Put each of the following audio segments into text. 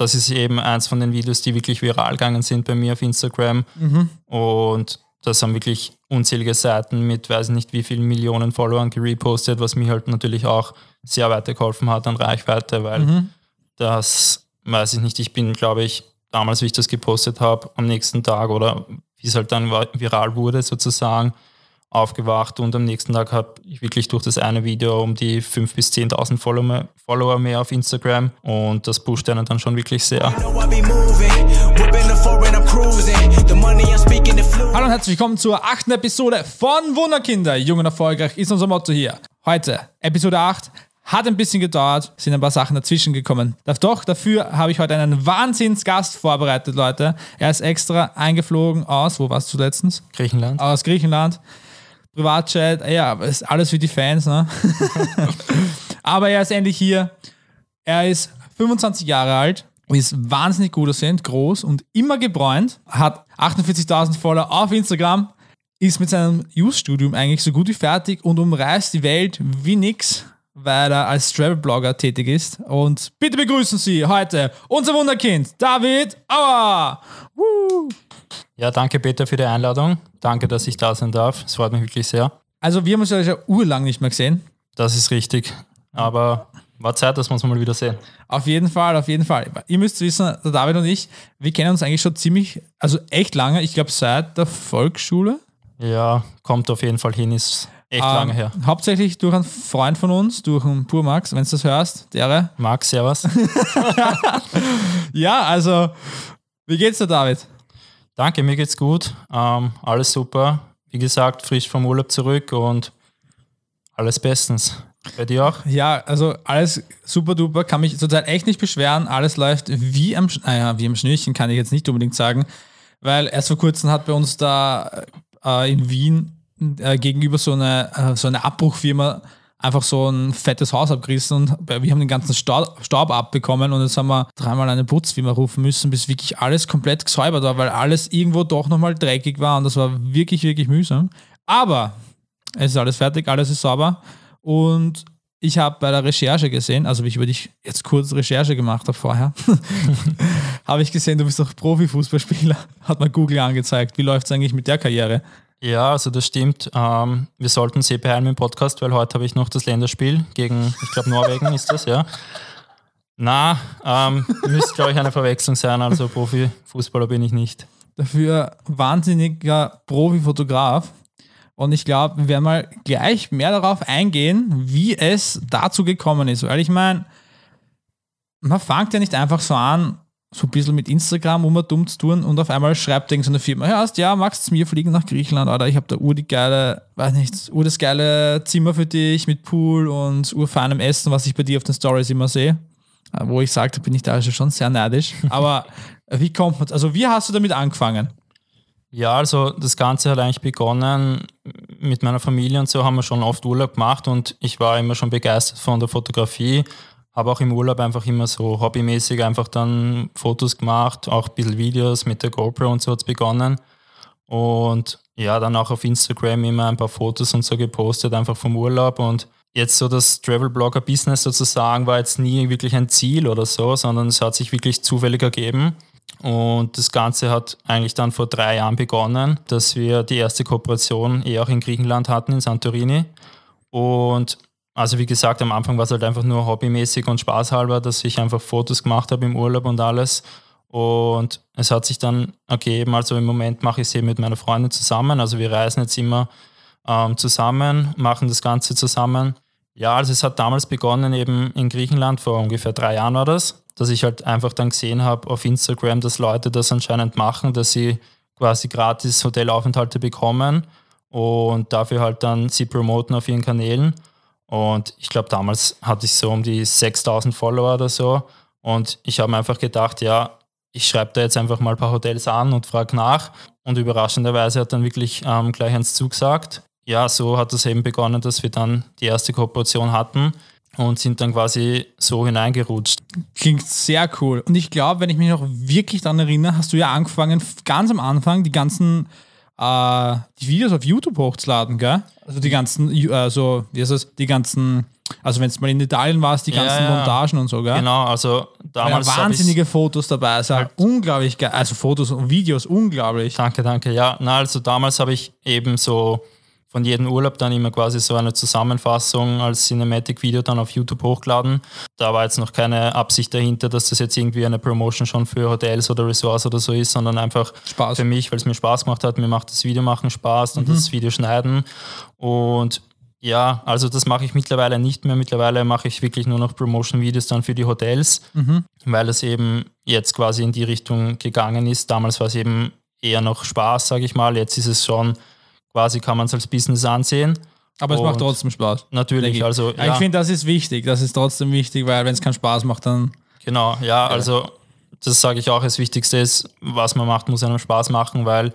das ist eben eins von den Videos, die wirklich viral gegangen sind bei mir auf Instagram. Und das haben wirklich unzählige Seiten mit weiß nicht wie vielen Millionen Followern gerepostet, was mir halt natürlich auch sehr weitergeholfen hat an Reichweite, weil das weiß ich nicht, ich bin, glaube ich, damals, wie ich das gepostet habe, am nächsten Tag oder wie es halt dann viral wurde sozusagen, aufgewacht und am nächsten Tag habe ich wirklich durch das eine Video um die 5.000 bis 10.000 Follower, Follower mehr auf Instagram und das pusht einen dann schon wirklich sehr. Hallo und herzlich willkommen zur achten Episode von Wunderkinder. Jung und erfolgreich ist unser Motto hier. Heute, Episode 8. Hat ein bisschen gedauert, sind ein paar Sachen dazwischen gekommen. Doch dafür habe ich heute einen Wahnsinnsgast vorbereitet, Leute. Er ist extra eingeflogen aus, wo warst du letztens? Griechenland. Aus Griechenland. Privatchat, ja, ist alles für die Fans, ne? Aber er ist endlich hier. Er ist 25 Jahre alt, ist wahnsinnig gut aussehend, groß und immer gebräunt, hat 48.000 Follower auf Instagram, ist mit seinem Youth-Studium eigentlich so gut wie fertig und umreißt die Welt wie nix, weil er als Travel-Blogger tätig ist. Und bitte begrüßen Sie heute unser Wunderkind, David Auer! Ja, danke Peter für die Einladung. Danke, dass ich da sein darf. Es freut mich wirklich sehr. Also wir haben uns ja schon urlang nicht mehr gesehen. Das ist richtig. Aber war Zeit, dass wir uns mal wieder sehen. Auf jeden Fall, auf jeden Fall. Ihr müsst wissen, der David und ich, wir kennen uns eigentlich schon ziemlich, also echt lange, ich glaube seit der Volksschule. Ja, kommt auf jeden Fall hin, ist echt lange Ähm, her. Hauptsächlich durch einen Freund von uns, durch einen Purmax, wenn du das hörst, der. Max, servus. Ja, also, wie geht's dir, David? Danke, mir geht's gut. Ähm, alles super. Wie gesagt, frisch vom Urlaub zurück und alles bestens. Bei dir auch? Ja, also alles super duper, kann mich zurzeit echt nicht beschweren. Alles läuft wie am, naja, wie am Schnürchen, kann ich jetzt nicht unbedingt sagen, weil erst vor kurzem hat bei uns da äh, in Wien äh, gegenüber so eine, äh, so eine Abbruchfirma einfach so ein fettes Haus abgerissen und wir haben den ganzen Staub, abbekommen und jetzt haben wir dreimal eine Putzfirma rufen müssen, bis wirklich alles komplett gesäubert war, weil alles irgendwo doch nochmal dreckig war und das war wirklich, wirklich mühsam. Aber es ist alles fertig, alles ist sauber und ich habe bei der Recherche gesehen, also wie ich über dich jetzt kurz Recherche gemacht habe vorher, habe ich gesehen, du bist doch Profifußballspieler, hat mir Google angezeigt. Wie läuft es eigentlich mit der Karriere? Ja, also das stimmt. Ähm, wir sollten sie beeilen im Podcast, weil heute habe ich noch das Länderspiel gegen, ich glaube, Norwegen ist das, ja. Na, ähm, müsste, glaube ich, eine Verwechslung sein. Also Profifußballer bin ich nicht. Dafür wahnsinniger Profifotograf. Und ich glaube, wir werden mal gleich mehr darauf eingehen, wie es dazu gekommen ist. Weil ich meine, man fängt ja nicht einfach so an, so ein bisschen mit Instagram, um mal dumm zu tun und auf einmal schreibt irgendeine so Firma, hörst, ja, magst du mir fliegen nach Griechenland, oder ich habe da ur die geile, weiß nicht, ur das geile Zimmer für dich mit Pool und urfeinem Essen, was ich bei dir auf den Stories immer sehe. Äh, Wo ich sagte, bin ich da also schon sehr neidisch. Aber wie kommt man, also wie hast du damit angefangen? Ja, also das Ganze hat eigentlich begonnen mit meiner Familie und so haben wir schon oft Urlaub gemacht und ich war immer schon begeistert von der Fotografie. Habe auch im Urlaub einfach immer so hobbymäßig einfach dann Fotos gemacht, auch ein bisschen Videos mit der GoPro und so hat es begonnen. Und ja, dann auch auf Instagram immer ein paar Fotos und so gepostet, einfach vom Urlaub. Und jetzt so das Travel-Blogger-Business sozusagen war jetzt nie wirklich ein Ziel oder so, sondern es hat sich wirklich zufällig ergeben. Und das Ganze hat eigentlich dann vor drei Jahren begonnen, dass wir die erste Kooperation eh auch in Griechenland hatten, in Santorini. Und also wie gesagt, am Anfang war es halt einfach nur hobbymäßig und spaßhalber, dass ich einfach Fotos gemacht habe im Urlaub und alles. Und es hat sich dann ergeben, also im Moment mache ich es eben mit meiner Freundin zusammen. Also wir reisen jetzt immer ähm, zusammen, machen das Ganze zusammen. Ja, also es hat damals begonnen eben in Griechenland, vor ungefähr drei Jahren war das, dass ich halt einfach dann gesehen habe auf Instagram, dass Leute das anscheinend machen, dass sie quasi gratis Hotelaufenthalte bekommen und dafür halt dann sie promoten auf ihren Kanälen. Und ich glaube, damals hatte ich so um die 6000 Follower oder so. Und ich habe mir einfach gedacht, ja, ich schreibe da jetzt einfach mal ein paar Hotels an und frage nach. Und überraschenderweise hat dann wirklich ähm, gleich eins zugesagt. Ja, so hat es eben begonnen, dass wir dann die erste Kooperation hatten und sind dann quasi so hineingerutscht. Klingt sehr cool. Und ich glaube, wenn ich mich noch wirklich daran erinnere, hast du ja angefangen, ganz am Anfang die ganzen äh, die Videos auf YouTube hochzuladen, gell? Also die ganzen, äh, so, wie heißt das, die ganzen Also wenn es mal in Italien warst, die Ja, ganzen ja. Montagen und so, gell? Genau, also damals. ich's- wahnsinnige Fotos dabei. Also Halt- unglaublich geil. Also Fotos und Videos, unglaublich. Danke, danke. Ja, na, also damals habe ich eben so von jedem Urlaub dann immer quasi so eine Zusammenfassung als Cinematic-Video dann auf YouTube hochgeladen. Da war jetzt noch keine Absicht dahinter, dass das jetzt irgendwie eine Promotion schon für Hotels oder Resorts oder so ist, sondern einfach Spaß. für mich, weil es mir Spaß gemacht hat. Mir macht das Video machen Spaß und das Video schneiden. Und ja, also das mache ich mittlerweile nicht mehr. Mittlerweile mache ich wirklich nur noch Promotion-Videos dann für die Hotels, weil es eben jetzt quasi in die Richtung gegangen ist. Damals war es eben eher noch Spaß, sage ich mal. Jetzt ist es schon, quasi kann man es als Business ansehen. Aber es macht trotzdem Spaß. Natürlich, also ja, Ich finde, das ist wichtig. Das ist trotzdem wichtig, weil wenn es keinen Spaß macht, dann. genau, ja, also das sage ich auch, das Wichtigste ist, was man macht, muss einem Spaß machen, weil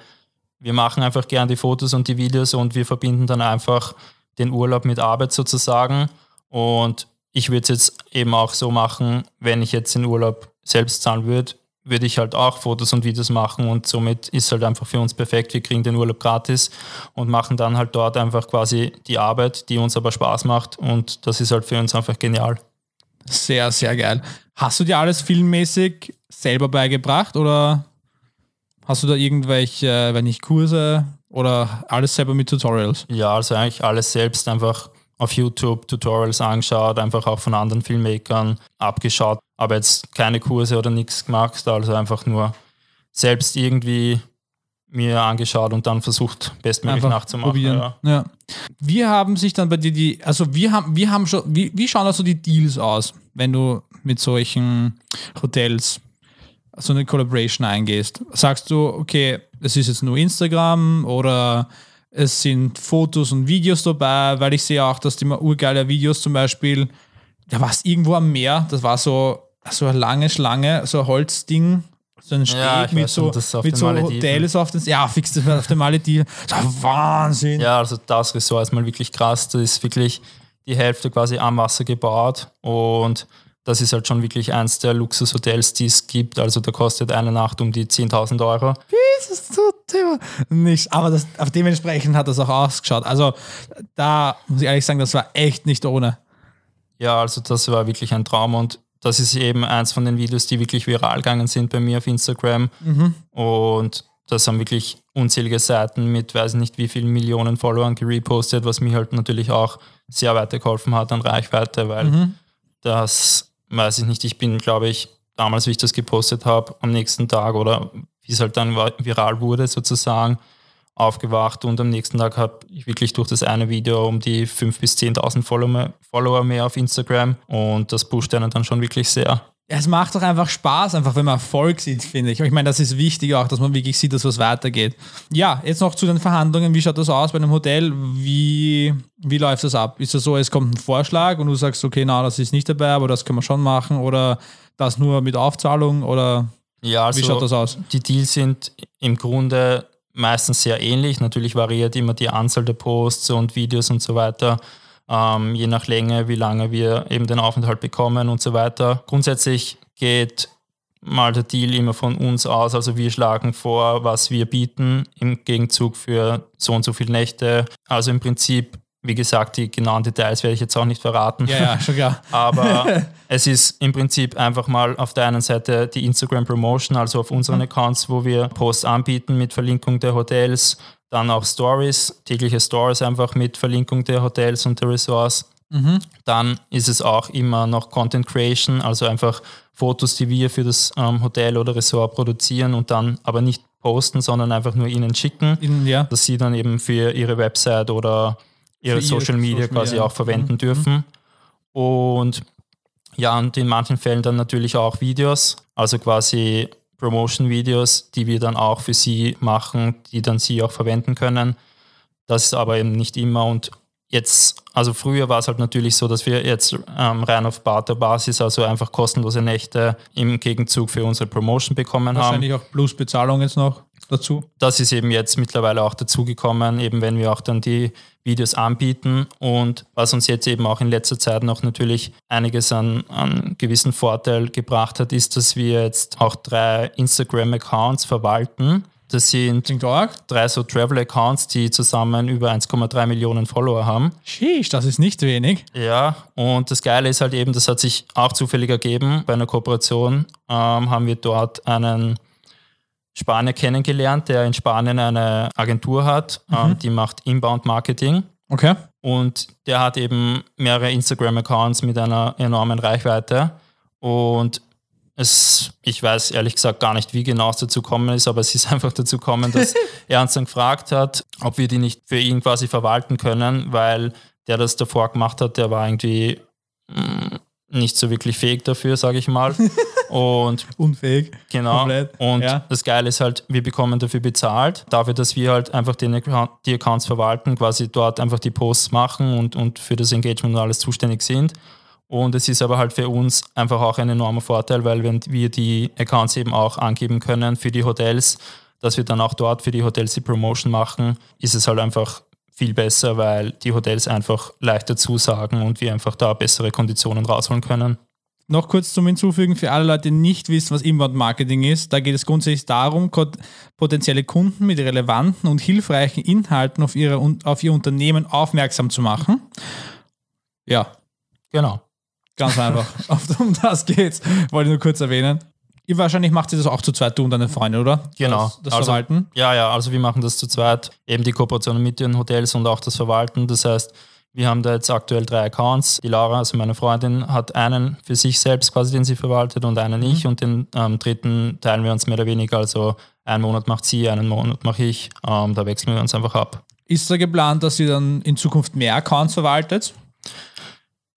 wir machen einfach gern die Fotos und die Videos und wir verbinden dann einfach den Urlaub mit Arbeit sozusagen. Und ich würde es jetzt eben auch so machen, wenn ich jetzt den Urlaub selbst zahlen würde, würde ich halt auch Fotos und Videos machen und somit ist halt einfach für uns perfekt. Wir kriegen den Urlaub gratis und machen dann halt dort einfach quasi die Arbeit, die uns aber Spaß macht und das ist halt für uns einfach genial. Sehr, sehr geil. Hast du dir alles filmmäßig selber beigebracht oder hast du da irgendwelche, wenn nicht Kurse oder alles selber mit Tutorials? Ja, also eigentlich alles selbst einfach auf YouTube Tutorials angeschaut, einfach auch von anderen Filmmakern abgeschaut, aber jetzt keine Kurse oder nichts gemacht, also einfach nur selbst irgendwie mir angeschaut und dann versucht, bestmöglich nachzumachen. probieren. Ja. Ja. Wie haben sich dann bei dir die, also wir haben, wir haben schon, wie, wie schauen also die Deals aus, wenn du mit solchen Hotels so eine Collaboration eingehst? Sagst du, okay, es ist jetzt nur Instagram oder es sind Fotos und Videos dabei, weil ich sehe auch, dass die mal urgeile Videos zum Beispiel, da war es irgendwo am Meer, das war so, so eine lange Schlange, so ein Holzding, so ein Steg Ja, mit so, mit so. Hotels auf den, ja, fix das auf den Malediven. Das Wahnsinn. Ja, also das Ressort ist mal wirklich krass. Da ist wirklich die Hälfte quasi am Wasser gebaut und das ist halt schon wirklich eins der Luxushotels, die es gibt. Also da kostet eine Nacht um die 10.000 Euro. Ist so Thema. Nicht, aber das, auf dementsprechend hat das auch ausgeschaut. Also da muss ich ehrlich sagen, das war echt nicht ohne. Ja, also das war wirklich ein Traum und das ist eben eins von den Videos, die wirklich viral gegangen sind bei mir auf Instagram. Und das haben wirklich unzählige Seiten mit weiß nicht wie vielen Millionen Followern gerepostet, was mir halt natürlich auch sehr weitergeholfen hat an Reichweite, weil das weiß ich nicht, ich bin, glaube ich, damals, wie ich das gepostet habe, am nächsten Tag oder wie es halt dann viral wurde sozusagen, aufgewacht und am nächsten Tag habe ich wirklich durch das eine Video um die 5.000 bis 10.000 Follower, mehr auf Instagram und das pusht einen dann schon wirklich sehr. Es macht doch einfach Spaß, einfach wenn man Erfolg sieht, finde ich. Ich meine, das ist wichtig auch, dass man wirklich sieht, dass was weitergeht. Ja, jetzt noch zu den Verhandlungen. Wie schaut das aus bei einem Hotel? Wie, wie läuft das ab? Ist das so, es kommt ein Vorschlag und du sagst, okay, na, das ist nicht dabei, aber das können wir schon machen oder das nur mit Aufzahlung oder Ja, also wie schaut das aus? die Deals sind im Grunde meistens sehr ähnlich. Natürlich variiert immer die Anzahl der Posts und Videos und so weiter, ähm, je nach Länge, wie lange wir eben den Aufenthalt bekommen und so weiter. Grundsätzlich geht mal der Deal immer von uns aus. Also wir schlagen vor, was wir bieten im Gegenzug für so und so viele Nächte. Also im Prinzip, wie gesagt, die genauen Details werde ich jetzt auch nicht verraten. Ja, ja, schon klar. Aber es ist im Prinzip einfach mal auf der einen Seite die Instagram Promotion, also auf unseren Accounts, wo wir Posts anbieten mit Verlinkung der Hotels, dann auch Stories, tägliche Stories einfach mit Verlinkung der Hotels und der Resorts. Dann ist es auch immer noch Content Creation, also einfach Fotos, die wir für das ähm, Hotel oder Resort produzieren und dann aber nicht posten, sondern einfach nur ihnen schicken In, ja. dass sie dann eben für ihre Website oder ihre Social Media Social quasi Media. auch verwenden dürfen. Und ja, und in manchen Fällen dann natürlich auch Videos, also quasi Promotion-Videos, die wir dann auch für sie machen, die dann sie auch verwenden können. Das ist aber eben nicht immer und jetzt, also früher war es halt natürlich so, dass wir jetzt ähm, rein auf Barter-Basis, also einfach kostenlose Nächte im Gegenzug für unsere Promotion bekommen haben Wahrscheinlich auch plus Bezahlung jetzt noch dazu. das ist eben jetzt mittlerweile auch dazugekommen, eben wenn wir auch dann die Videos anbieten und was uns jetzt eben auch in letzter Zeit noch natürlich einiges an, an gewissen Vorteil gebracht hat, ist, dass wir jetzt auch drei Instagram-Accounts verwalten. Das sind drei so Travel-Accounts, die zusammen über 1,3 Millionen Follower haben. Sheesh, das ist nicht wenig. Ja, und das Geile ist halt eben, das hat sich auch zufällig ergeben. Bei einer Kooperation ähm, haben wir dort einen Spanier kennengelernt, der in Spanien eine Agentur hat, ähm, die macht Inbound Marketing. Okay. Und der hat eben mehrere Instagram-Accounts mit einer enormen Reichweite. Und es, ich weiß ehrlich gesagt gar nicht, wie genau es dazu gekommen ist, aber es ist einfach dazu gekommen, dass er uns dann gefragt hat, ob wir die nicht für ihn quasi verwalten können, weil der das davor gemacht hat, der war irgendwie mm, nicht so wirklich fähig dafür, sage ich mal. Und Unfähig. Genau. Komplett, Und ja. das Geile ist halt, wir bekommen dafür bezahlt, dafür, dass wir halt einfach den Account, die Accounts verwalten, quasi dort einfach die Posts machen und, und für das Engagement und alles zuständig sind. Und es ist aber halt für uns einfach auch ein enormer Vorteil, weil wenn wir die Accounts eben auch angeben können für die Hotels, dass wir dann auch dort für die Hotels die Promotion machen, ist es halt einfach viel besser, weil die Hotels einfach leichter zusagen und wir einfach da bessere Konditionen rausholen können. Noch kurz zum Hinzufügen, für alle Leute, die nicht wissen, was Inbound Marketing ist, da geht es grundsätzlich darum, potenzielle Kunden mit relevanten und hilfreichen Inhalten auf, ihre, auf ihr Unternehmen aufmerksam zu machen. Ja, Genau. ganz einfach. Um das geht's. Wollte ich nur kurz erwähnen. Ihr wahrscheinlich macht ihr das auch zu zweit, du und deine Freunde, oder? Genau. Das, das Also- Verwalten. Ja, ja, also wir machen das zu zweit, eben die Kooperation mit den Hotels und auch das Verwalten. Das heißt, wir haben da jetzt aktuell drei Accounts. Die Laura, also meine Freundin, hat einen für sich selbst quasi, den sie verwaltet und einen ich und den ähm, dritten teilen wir uns mehr oder weniger. Also einen Monat macht sie, einen Monat mache ich. Ähm, da wechseln wir uns einfach ab. Ist da geplant, dass ihr dann in Zukunft mehr Accounts verwaltet?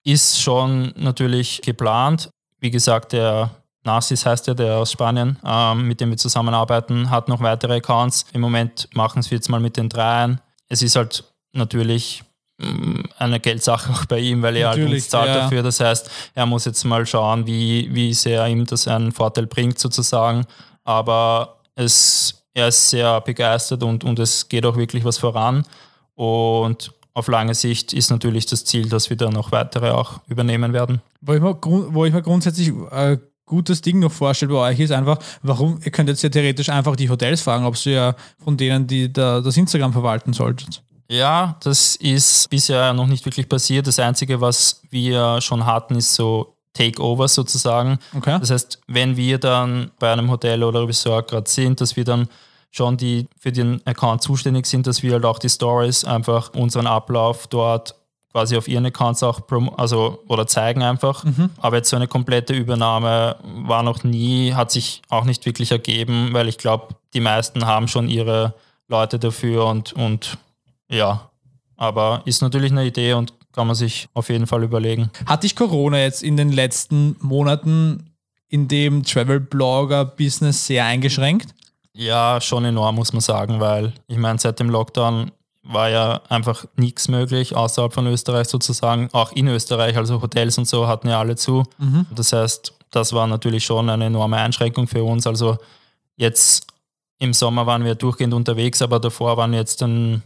Ist schon natürlich geplant. Wie gesagt, der Narcis heißt ja, der aus Spanien, ähm, mit dem wir zusammenarbeiten, hat noch weitere Accounts. Im Moment machen wir jetzt mal mit den dreien. Es ist halt natürlich mm, eine Geldsache auch bei ihm, weil er halt Natürlich, uns zahlt ja. dafür. Das heißt, er muss jetzt mal schauen, wie, wie sehr ihm das einen Vorteil bringt sozusagen. Aber es, er ist sehr begeistert und, und es geht auch wirklich was voran. Und auf lange Sicht ist natürlich das Ziel, dass wir da noch weitere auch übernehmen werden. Wo ich mir, grund- wo ich mir grundsätzlich ein gutes Ding noch vorstelle bei euch ist einfach, warum, ihr könnt jetzt ja theoretisch einfach die Hotels fragen, ob sie ja von denen, die da, das Instagram verwalten solltet. Ja, das ist bisher noch nicht wirklich passiert. Das Einzige, was wir schon hatten, ist so Takeover sozusagen. Okay. Das heißt, wenn wir dann bei einem Hotel oder Resort gerade sind, dass wir dann schon die für den Account zuständig sind, dass wir halt auch die Stories einfach unseren Ablauf dort quasi auf ihren Accounts auch prom also oder zeigen einfach. Aber jetzt so eine komplette Übernahme war noch nie, hat sich auch nicht wirklich ergeben, weil ich glaube, die meisten haben schon ihre Leute dafür und, und ja, aber ist natürlich eine Idee und kann man sich auf jeden Fall überlegen. Hat dich Corona jetzt in den letzten Monaten in dem Travel-Blogger-Business sehr eingeschränkt? Ja, schon enorm, muss man sagen, weil ich meine, seit dem Lockdown war ja einfach nichts möglich außerhalb von Österreich sozusagen. Auch in Österreich, also Hotels und so hatten ja alle zu. Das heißt, das war natürlich schon eine enorme Einschränkung für uns. Also jetzt im Sommer waren wir durchgehend unterwegs, aber davor waren jetzt dann,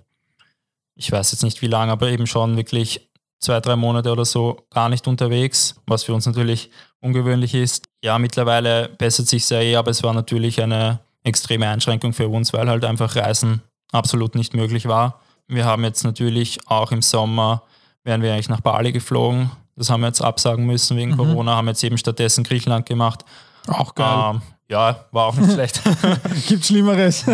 ich weiß jetzt nicht wie lange, aber eben schon wirklich zwei, drei Monate oder so gar nicht unterwegs, was für uns natürlich ungewöhnlich ist. Ja, mittlerweile bessert sich sehr eh, aber es war natürlich eine extreme Einschränkung für uns, weil halt einfach Reisen absolut nicht möglich war. Wir haben jetzt natürlich auch im Sommer, wären wir eigentlich nach Bali geflogen. Das haben wir jetzt absagen müssen wegen Corona, haben jetzt eben stattdessen Griechenland gemacht. Auch geil. Ähm, ja, war auch nicht schlecht. Gibt Schlimmeres.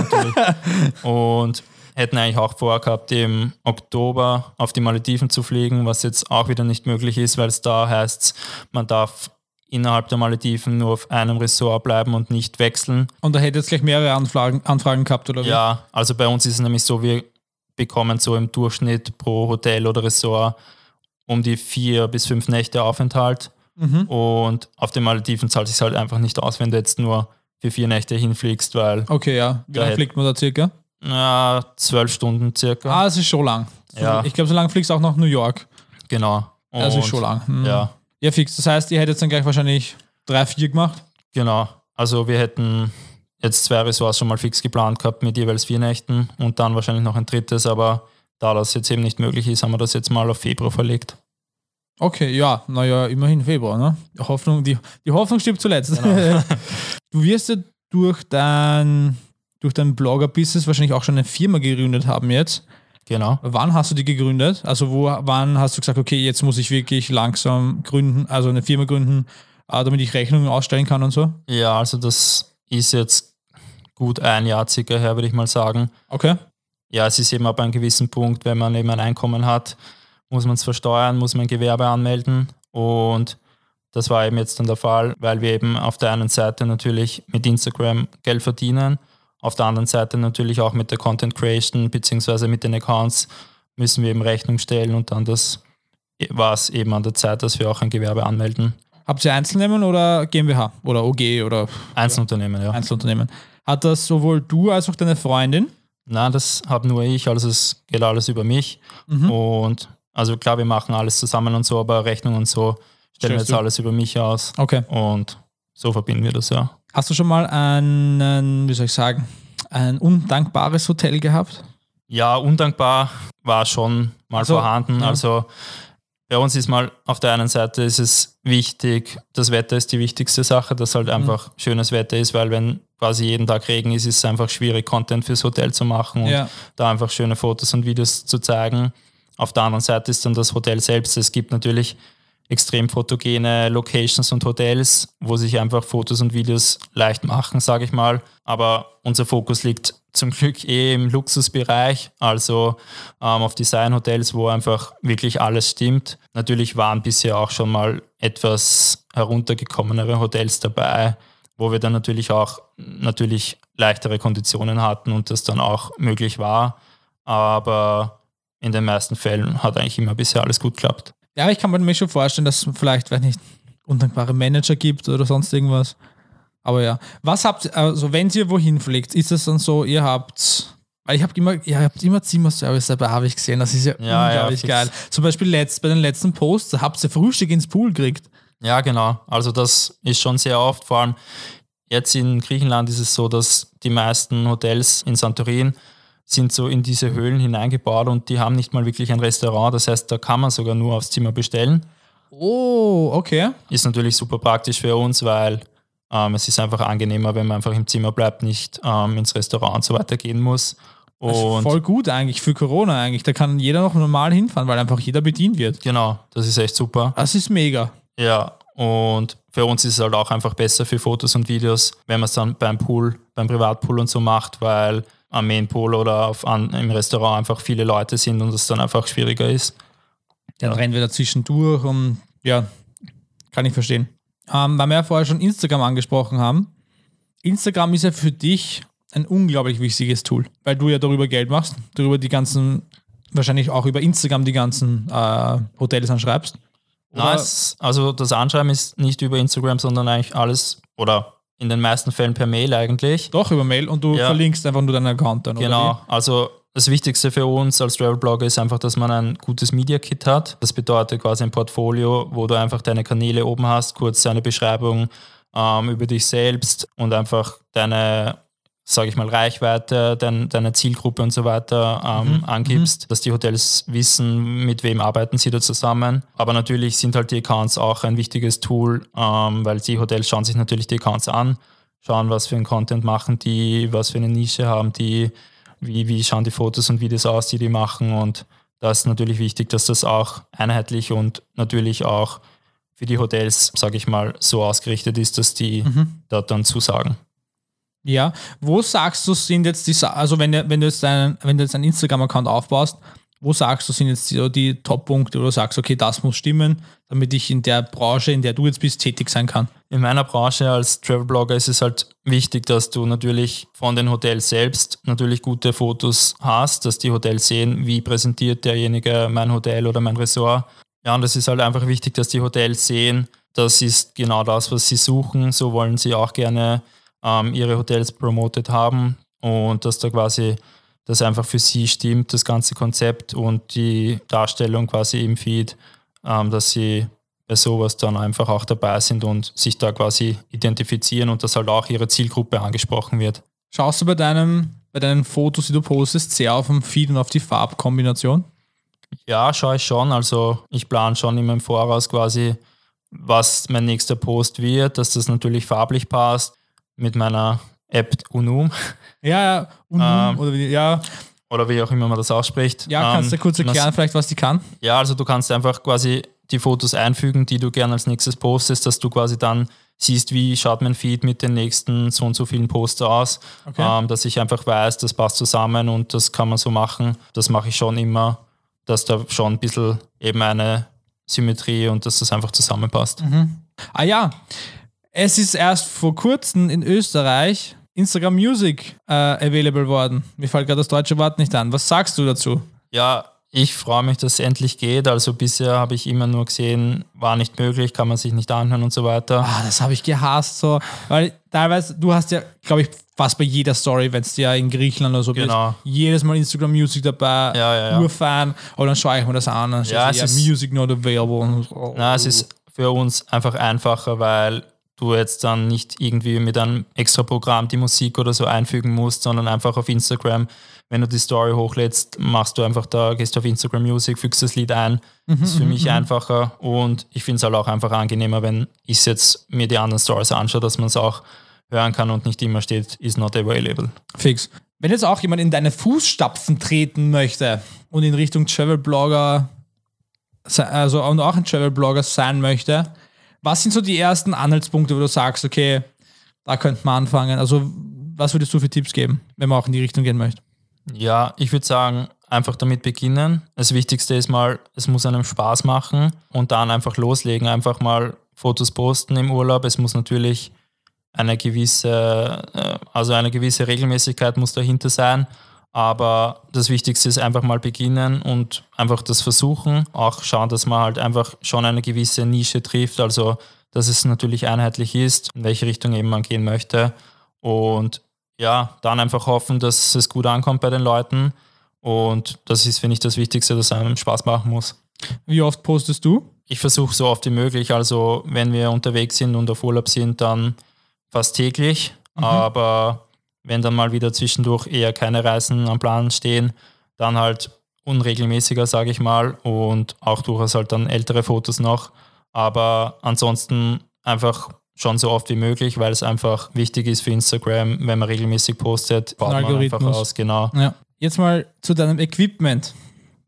Und hätten eigentlich auch vorgehabt, im Oktober auf die Malediven zu fliegen, was jetzt auch wieder nicht möglich ist, weil es da heißt, man darf innerhalb der Malediven nur auf einem Ressort bleiben und nicht wechseln. Und da hätte jetzt gleich mehrere Anfragen, Anfragen gehabt, oder wie? Ja, also bei uns ist es nämlich so, wir bekommen so im Durchschnitt pro Hotel oder Ressort um die vier bis fünf Nächte Aufenthalt. Und auf den Malediven zahlt es sich halt einfach nicht aus, wenn du jetzt nur für vier Nächte hinfliegst, weil Okay, ja. Wie lange fliegt man da circa? ja, zwölf Stunden circa. Ah, das ist schon lang. So, Ja. Ich glaube, so lange fliegst du auch nach New York. Genau. Das ist Und- schon lang. Hm. Ja, Ja, fix. Das heißt, ihr hättet dann gleich wahrscheinlich drei, vier gemacht. genau. Also wir hätten jetzt zwei Ressorts schon mal fix geplant gehabt mit jeweils vier Nächten und dann wahrscheinlich noch ein drittes, aber da das jetzt eben nicht möglich ist, haben wir das jetzt mal auf Februar verlegt. Okay, ja, naja, immerhin Februar, ne? Die Hoffnung, die, die Hoffnung stirbt zuletzt. Genau. du wirst ja durch dein durch dein Blogger-Business wahrscheinlich auch schon eine Firma gegründet haben jetzt. Genau. Wann hast du die gegründet? Also wo, wann hast du gesagt, okay, jetzt muss ich wirklich langsam gründen, also eine Firma gründen, äh, damit ich Rechnungen ausstellen kann und so? Ja, also das ist jetzt gut ein Jahr circa her, würde ich mal sagen. Okay. Ja, es ist eben ab einem gewissen Punkt, wenn man eben ein Einkommen hat, muss man es versteuern, muss man Gewerbe anmelden und das war eben jetzt dann der Fall, weil wir eben auf der einen Seite natürlich mit Instagram Geld verdienen, auf der anderen Seite natürlich auch mit der Content Creation beziehungsweise mit den Accounts müssen wir eben Rechnung stellen und dann das war es eben an der Zeit, dass wir auch ein Gewerbe anmelden. Habt ihr Einzelunternehmen oder GmbH oder OG oder Einzelunternehmen, ja. Einzelunternehmen? Hat das sowohl du als auch deine Freundin? Nein, das habe nur ich, also es geht alles über mich. Mhm. Und also klar, wir machen alles zusammen und so, aber Rechnung und so stellen wir Stellst jetzt du? alles über mich aus. Okay. Und so verbinden wir das, ja. Hast du schon mal einen, wie soll ich sagen, ein undankbares Hotel gehabt? Ja, undankbar war schon mal Also, vorhanden. ja. Also bei uns ist mal auf der einen Seite ist es wichtig, das Wetter ist die wichtigste Sache, dass Mhm. halt einfach schönes Wetter ist, weil wenn quasi jeden Tag Regen ist, ist es einfach schwierig, Content fürs Hotel zu machen und Ja. da einfach schöne Fotos und Videos zu zeigen. Auf der anderen Seite ist dann das Hotel selbst. Es gibt natürlich extrem fotogene Locations und Hotels, wo sich einfach Fotos und Videos leicht machen, sage ich mal. Aber unser Fokus liegt zum Glück eh im Luxusbereich, also ähm, auf Designhotels, wo einfach wirklich alles stimmt. Natürlich waren bisher auch schon mal etwas heruntergekommenere Hotels dabei, wo wir dann natürlich auch natürlich leichtere Konditionen hatten und das dann auch möglich war. Aber in den meisten Fällen hat eigentlich immer bisher alles gut geklappt. Ja, ich kann mir schon vorstellen, dass es vielleicht, weiß nicht, undankbare Manager gibt oder sonst irgendwas. Aber ja. Was habt also wenn ihr wohin fliegt, ist es dann so, ihr habt. Weil ich habe immer, ihr habt immer Zimmerservice dabei, habe ich gesehen. Das ist ja, Ja, ja, unglaublich fix. geil. Zum Beispiel letzt, bei den letzten Posts, habt ihr Frühstück ins Pool gekriegt. Ja, genau. Also das ist schon sehr oft, vor allem jetzt in Griechenland ist es so, dass die meisten Hotels in Santorin sind so in diese Höhlen hineingebaut und die haben nicht mal wirklich ein Restaurant. Das heißt, da kann man sogar nur aufs Zimmer bestellen. Oh, okay. Ist natürlich super praktisch für uns, weil ähm, es ist einfach angenehmer, wenn man einfach im Zimmer bleibt, nicht ähm, ins Restaurant und so weiter gehen muss. Und voll gut eigentlich für Corona eigentlich. Da kann jeder noch normal hinfahren, weil einfach jeder bedient wird. genau, das ist echt super. Das ist mega. Ja, und für uns ist es halt auch einfach besser für Fotos und Videos, wenn man es dann beim Pool, beim Privatpool und so macht, weil am Mainpool oder auf, an, im Restaurant einfach viele Leute sind und es dann einfach schwieriger ist. Dann rennen wir dazwischen durch und ja, kann ich verstehen. Ähm, weil wir ja vorher schon Instagram angesprochen haben. Instagram ist ja für dich ein unglaublich wichtiges Tool, weil du ja darüber Geld machst, darüber die ganzen, wahrscheinlich auch über Instagram die ganzen äh, Hotels anschreibst. Es, also das Anschreiben ist nicht über Instagram, sondern eigentlich alles oder in den meisten Fällen per Mail eigentlich. Doch, über Mail und du Ja. verlinkst einfach nur deinen Account dann. Genau, also das Wichtigste für uns als Travel-Blogger ist einfach, dass man ein gutes Media-Kit hat. Das bedeutet quasi ein Portfolio, wo du einfach deine Kanäle oben hast, kurz eine Beschreibung ähm, über dich selbst und einfach deine, sage ich mal, Reichweite, dein, deine Zielgruppe und so weiter ähm, angibst, dass die Hotels wissen, mit wem arbeiten sie da zusammen. Aber natürlich sind halt die Accounts auch ein wichtiges Tool, ähm, weil die Hotels schauen sich natürlich die Accounts an, schauen, was für einen Content machen die, was für eine Nische haben die, wie, wie schauen die Fotos und Videos aus, die die machen. Und da ist natürlich wichtig, dass das auch einheitlich und natürlich auch für die Hotels, sage ich mal, so ausgerichtet ist, dass die dort dann zusagen. Ja, wo sagst du, sind jetzt die, also wenn, du- wenn du jetzt einen, wenn du jetzt einen Instagram-Account aufbaust, wo sagst du, sind jetzt die, die Top-Punkte, wo du sagst, okay, das muss stimmen, damit ich in der Branche, in der du jetzt bist, tätig sein kann? In meiner Branche als Travel-Blogger ist es halt wichtig, dass du natürlich von den Hotels selbst natürlich gute Fotos hast, dass die Hotels sehen, wie präsentiert derjenige mein Hotel oder mein Ressort. Ja, und es ist halt einfach wichtig, dass die Hotels sehen, das ist genau das, was sie suchen. So wollen sie auch gerne ähm, ihre Hotels promoted haben und dass da quasi das einfach für sie stimmt, das ganze Konzept und die Darstellung quasi im Feed, ähm, dass sie bei sowas dann einfach auch dabei sind und sich da quasi identifizieren und dass halt auch ihre Zielgruppe angesprochen wird. Schaust du bei, deinem, bei deinen Fotos, die du postest, sehr auf den Feed und auf die Farbkombination? Ja, schaue ich schon. Also ich plane schon immer im Voraus quasi, was mein nächster Post wird, dass das natürlich farblich passt mit meiner App Unum Ja, ja, und, Ähm, oder wie, ja, oder wie auch immer man das ausspricht. ja, kannst du Ähm, kurz erklären, vielleicht, was die kann? Ja, also du kannst einfach quasi die Fotos einfügen, die du gerne als nächstes postest, dass du quasi dann siehst, wie schaut mein Feed mit den nächsten so und so vielen Posts aus, Okay. ähm, dass ich einfach weiß, das passt zusammen und das kann man so machen. Das mache ich schon immer, dass da schon ein bisschen eben eine Symmetrie und dass das einfach zusammenpasst. Ah ja, es ist erst vor kurzem in Österreich Instagram Music äh, available worden. Mir fällt gerade das deutsche Wort nicht an. Was sagst du dazu? Ja, ich freue mich, dass es endlich geht. Also bisher habe ich immer nur gesehen, war nicht möglich, kann man sich nicht anhören und so weiter. Ah, das habe ich gehasst so. Weil teilweise, du hast ja, glaube ich, fast bei jeder Story, wenn es ja in Griechenland oder so Genau. bist, jedes Mal Instagram Music dabei, Ja, ja, ja. Urfan, und dann schaue ich mir das an, dann Ja, es ja, ist- Music not available. Oh. Na, es ist für uns einfach einfacher, weil du jetzt dann nicht irgendwie mit einem extra Programm die Musik oder so einfügen musst, sondern einfach auf Instagram, wenn du die Story hochlädst, machst du einfach da, gehst auf Instagram Music, fügst das Lied ein. Das ist für mich einfacher und ich finde es halt auch einfach angenehmer, wenn ich jetzt mir die anderen Stories anschaue, dass man es auch hören kann und nicht immer steht, is not available. Fix. Wenn jetzt auch jemand in deine Fußstapfen treten möchte und in Richtung Travel-Blogger, se- also und auch ein Travel-Blogger sein möchte, was sind so die ersten Anhaltspunkte, wo du sagst, okay, da könnte man anfangen? Also, was würdest du für Tipps geben, wenn man auch in die Richtung gehen möchte? Ja, ich würde sagen, einfach damit beginnen. Das Wichtigste ist mal, es muss einem Spaß machen und dann einfach loslegen, einfach mal Fotos posten im Urlaub. Es muss natürlich eine gewisse, äh, also eine gewisse Regelmäßigkeit muss dahinter sein. Aber das Wichtigste ist einfach mal beginnen und einfach das versuchen. Auch schauen, dass man halt einfach schon eine gewisse Nische trifft. Also, dass es natürlich einheitlich ist, in welche Richtung eben man gehen möchte. Und ja, dann einfach hoffen, dass es gut ankommt bei den Leuten. Und das ist, finde ich, das Wichtigste, dass einem Spaß machen muss. Wie oft postest du? Ich versuche so oft wie möglich, also wenn wir unterwegs sind und auf Urlaub sind, dann fast täglich. Aber wenn dann mal wieder zwischendurch eher keine Reisen am Plan stehen, dann halt unregelmäßiger, sage ich mal. Und auch durchaus halt dann ältere Fotos noch. Aber ansonsten einfach schon so oft wie möglich, weil es einfach wichtig ist für Instagram, wenn man regelmäßig postet, baut man einfach aus, genau. Ja. Jetzt mal zu deinem Equipment.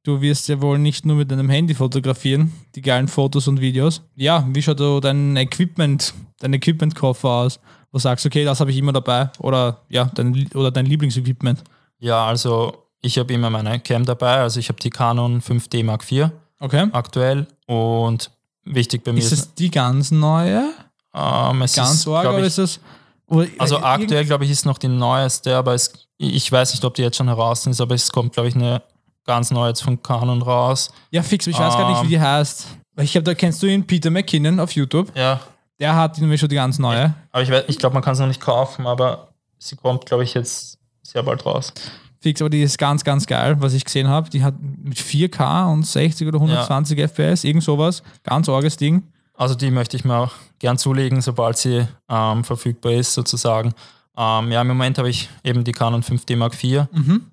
Du wirst ja wohl nicht nur mit deinem Handy fotografieren, die geilen Fotos und Videos. Ja, wie schaut so dein Equipment, dein Equipment-Koffer aus? Wo du sagst, okay, das habe ich immer dabei. Oder ja, dein, oder dein Lieblingsequipment. Ja, also ich habe immer meine Cam dabei, also ich habe die Canon 5D Mark IV Okay. aktuell und wichtig bei mir Ist es die ganz neue? ähm, es Ganz ist, arg glaub oder ich, ist das. Oder, also aktuell glaube ich ist noch die neueste, aber es, ich weiß nicht, ob die jetzt schon heraus ist, aber es kommt glaube ich eine ganz neue jetzt von Canon raus. Ja, fix, ich weiß gar nicht, wie die heißt. Ich glaube, da kennst du ihn, Peter McKinnon auf YouTube. Ja, Der hat nämlich schon die ganz neue. aber ich, ich glaube, man kann es noch nicht kaufen, aber sie kommt glaube ich jetzt sehr bald raus. Fix, aber die ist ganz, ganz geil, was ich gesehen habe. Die hat mit 4K und 60 oder 120 FPS, irgend sowas. Ganz orges Ding. Also die möchte ich mir auch gern zulegen, sobald sie ähm, verfügbar ist, sozusagen. Ähm, ja, im Moment habe ich eben die Canon 5D Mark IV.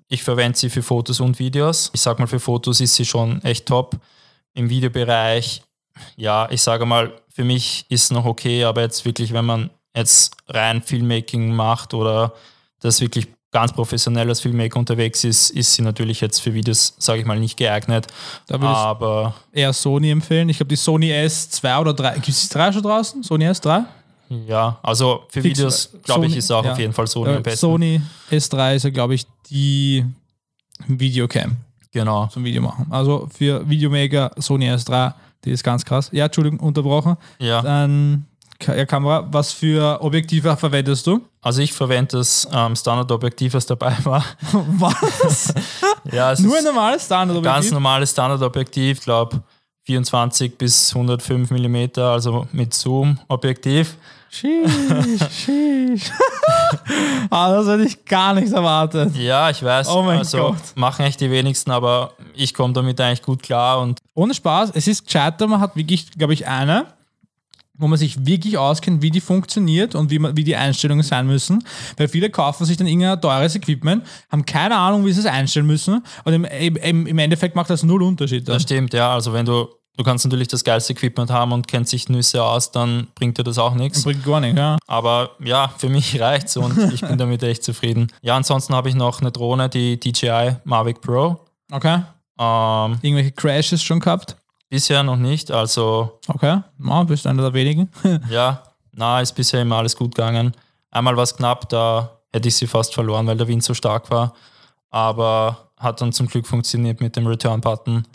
Ich verwende sie für Fotos und Videos. Ich sage mal, für Fotos ist sie schon echt top. Im Videobereich, ja, ich sage mal, für mich ist noch okay, aber jetzt wirklich, wenn man jetzt rein Filmmaking macht oder das wirklich ganz professionell als Filmmaker unterwegs ist, ist sie natürlich jetzt für Videos, sage ich mal, nicht geeignet. Da würde ich Aber eher Sony empfehlen. Ich glaube, die Sony S2 oder 3. Gibt es die 3 schon draußen? Sony S3? Ja, also für Fix, Videos, äh, glaube ich, ist auch ja. auf jeden Fall Sony am Äh, besten. Sony S3 ist ja, glaube ich, die Videocam Genau. zum Video machen. Also für Videomaker Sony S3, die ist ganz krass. Ja, Entschuldigung, unterbrochen. Ja, Dann ja, Kamera, was für Objektive verwendest du? also ich verwende das ähm, Standardobjektiv, was dabei war. Was? Ja, es Nur ein normales Standardobjektiv? ganz normales Standardobjektiv, ich glaube 24 bis 105 mm, also mit Zoom-Objektiv. Sheesh, sheesh. ah, das hätte ich gar nicht erwartet. Ja, ich weiß, Oh mein also Gott. machen echt die wenigsten, aber ich komme damit eigentlich gut klar und Ohne Spaß, es ist gescheiter, man hat wirklich, glaube ich, eine, wo man sich wirklich auskennt, wie die funktioniert und wie, man, wie die Einstellungen sein müssen. Weil viele kaufen sich dann irgendein teures Equipment, haben keine Ahnung, wie sie es einstellen müssen und im, im, im Endeffekt macht das null Unterschied. das stimmt, ja, also wenn du du kannst natürlich das geilste Equipment haben und kennt sich Nüsse aus, dann bringt dir das auch nichts. Bringt gar nicht, ja. Aber ja, für mich reicht's und ich bin damit echt zufrieden. Ja, ansonsten habe ich noch eine Drohne, die DJI Mavic Pro. Okay. Ähm, Irgendwelche Crashes schon gehabt? bisher noch nicht, also Okay. Ja, bist einer der wenigen. ja, na, ist bisher immer alles gut gegangen. Einmal war es knapp, da hätte ich sie fast verloren, weil der Wind so stark war. Aber hat dann zum Glück funktioniert mit dem Return-Button,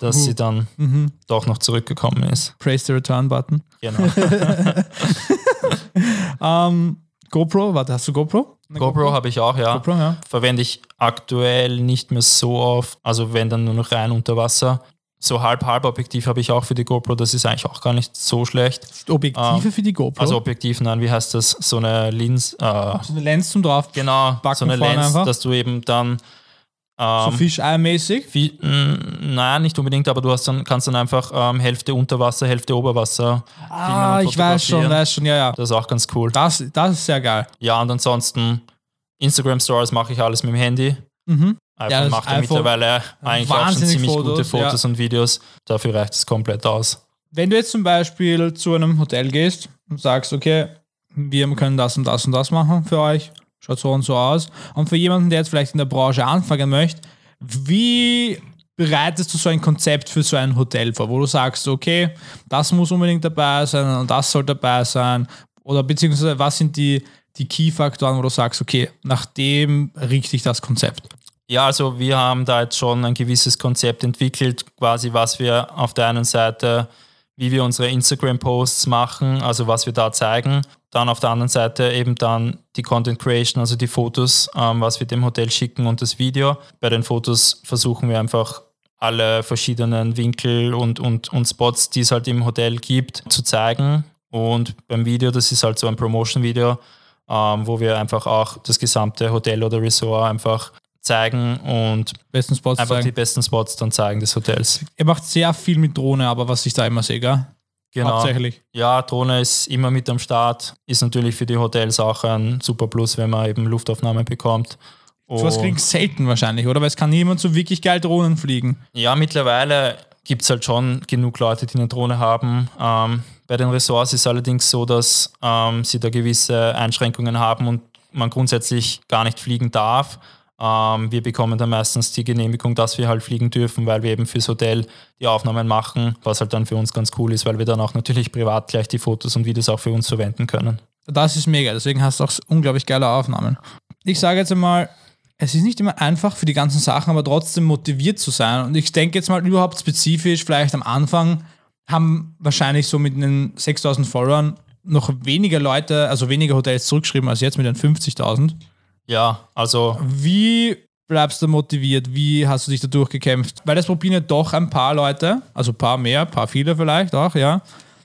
dass Huh. sie dann mhm. doch noch zurückgekommen ist. Praise the Return Button. Genau. Ähm, GoPro, warte, hast du GoPro? Eine GoPro habe ich auch, ja. GoPro, ja. Verwende ich aktuell nicht mehr so oft, also wenn dann nur noch rein unter Wasser. So halb-halb-Objektiv habe ich auch für die GoPro, das ist eigentlich auch gar nicht so schlecht. Objektive für die GoPro. Also Objektiv, nein, wie heißt das? So eine Lens, äh, so eine Lens zum drauf. genau, so eine Lens, einfach? dass du eben dann So ähm, Fischei-mäßig. Wie, mh, nein, nicht unbedingt, aber du hast dann, kannst dann einfach ähm, Hälfte Unterwasser, Hälfte Oberwasser. Ah, ich weiß schon, weiß schon, ja, ja. Das ist auch ganz cool. Das, das ist sehr geil. Ja, und ansonsten Instagram Stories mache ich alles mit dem Handy. Mhm. iPhone Ja, macht ja mittlerweile eigentlich auch schon ziemlich Fotos, gute Fotos ja. und Videos. Dafür reicht es komplett aus. Wenn du jetzt zum Beispiel zu einem Hotel gehst und sagst, okay, wir können das und das und das machen für euch, schaut so und so aus. Und für jemanden, der jetzt vielleicht in der Branche anfangen möchte, wie bereitest du so ein Konzept für so ein Hotel vor, wo du sagst, okay, das muss unbedingt dabei sein und das soll dabei sein? Oder beziehungsweise was sind die, die Key-Faktoren, wo du sagst, okay, nach dem richte ich das Konzept? Ja, also wir haben da jetzt schon ein gewisses Konzept entwickelt, quasi was wir auf der einen Seite, wie wir unsere Instagram-Posts machen, also was wir da zeigen. Dann auf der anderen Seite eben dann die Content Creation, also die Fotos, ähm, was wir dem Hotel schicken und das Video. Bei den Fotos versuchen wir einfach alle verschiedenen Winkel und, und, und Spots, die es halt im Hotel gibt, zu zeigen. Und beim Video, das ist halt so ein Promotion-Video, ähm, wo wir einfach auch das gesamte Hotel oder Resort einfach zeigen und Besten einfach die zeigen. besten Spots dann zeigen des Hotels. Ihr macht sehr viel mit Drohne, aber was ich da immer sehe, gell? Genau. Hauptsächlich. Ja, Drohne ist immer mit am Start. Ist natürlich für die Hotels auch ein super Plus, wenn man eben Luftaufnahme bekommt. So was klingt selten wahrscheinlich, oder? Weil es kann niemand so wirklich geil Drohnen fliegen. Ja, mittlerweile gibt es halt schon genug Leute, die eine Drohne haben. Ähm, bei den Ressorts ist allerdings so, dass ähm, sie da gewisse Einschränkungen haben und man grundsätzlich gar nicht fliegen darf. Ähm, wir bekommen dann meistens die Genehmigung, dass wir halt fliegen dürfen, weil wir eben fürs Hotel die Aufnahmen machen, was halt dann für uns ganz cool ist, weil wir dann auch natürlich privat gleich die Fotos und Videos auch für uns verwenden können. Das ist mega, deswegen hast du auch unglaublich geile Aufnahmen. Ich sage jetzt einmal, es ist nicht immer einfach für die ganzen Sachen, aber trotzdem motiviert zu sein. Und ich denke jetzt mal überhaupt spezifisch, vielleicht am Anfang haben wahrscheinlich so mit den 6000 Followern noch weniger Leute, also weniger Hotels zurückgeschrieben als jetzt mit den 50.000. Ja, also Wie bleibst du motiviert? Wie hast du dich da durchgekämpft? Weil das probieren ja doch ein paar Leute, also ein paar mehr, ein paar viele vielleicht auch, ja.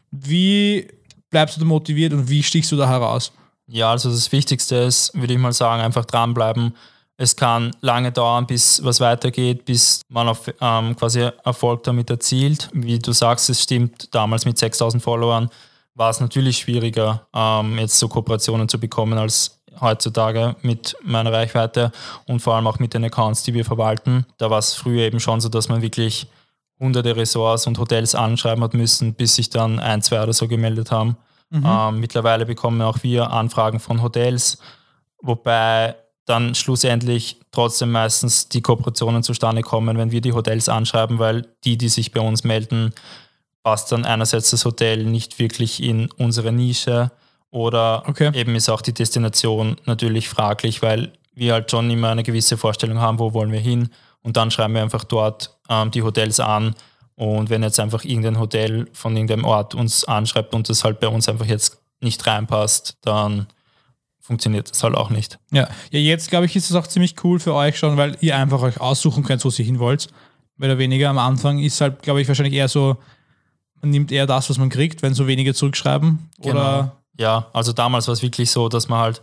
Wie bleibst du da motiviert und wie stichst du da heraus? Ja, also das Wichtigste ist, würde ich mal sagen, einfach dranbleiben. Es kann lange dauern, bis was weitergeht, bis man auf ähm, quasi Erfolg damit erzielt. Wie du sagst, es stimmt, damals mit 6000 Followern war es natürlich schwieriger, ähm, jetzt so Kooperationen zu bekommen als heutzutage mit meiner Reichweite und vor allem auch mit den Accounts, die wir verwalten. Da war es früher eben schon so, dass man wirklich hunderte Ressorts und Hotels anschreiben hat müssen, bis sich dann ein, zwei oder so gemeldet haben. Ähm, mittlerweile bekommen auch wir Anfragen von Hotels, wobei dann schlussendlich trotzdem meistens die Kooperationen zustande kommen, wenn wir die Hotels anschreiben, weil die, die sich bei uns melden, passt dann einerseits das Hotel nicht wirklich in unsere Nische oder Okay. eben ist auch die Destination natürlich fraglich, weil wir halt schon immer eine gewisse Vorstellung haben, wo wollen wir hin und dann schreiben wir einfach dort ähm, die Hotels an und wenn jetzt einfach irgendein Hotel von irgendeinem Ort uns anschreibt und das halt bei uns einfach jetzt nicht reinpasst, dann funktioniert das halt auch nicht. Ja, ja jetzt glaube ich, ist es auch ziemlich cool für euch schon, weil ihr einfach euch aussuchen könnt, wo ihr hin wollt. Mehr oder weniger am Anfang ist halt, glaube ich, wahrscheinlich eher so, man nimmt eher das, was man kriegt, wenn so wenige zurückschreiben. Oder Ja, also damals war es wirklich so, dass man halt,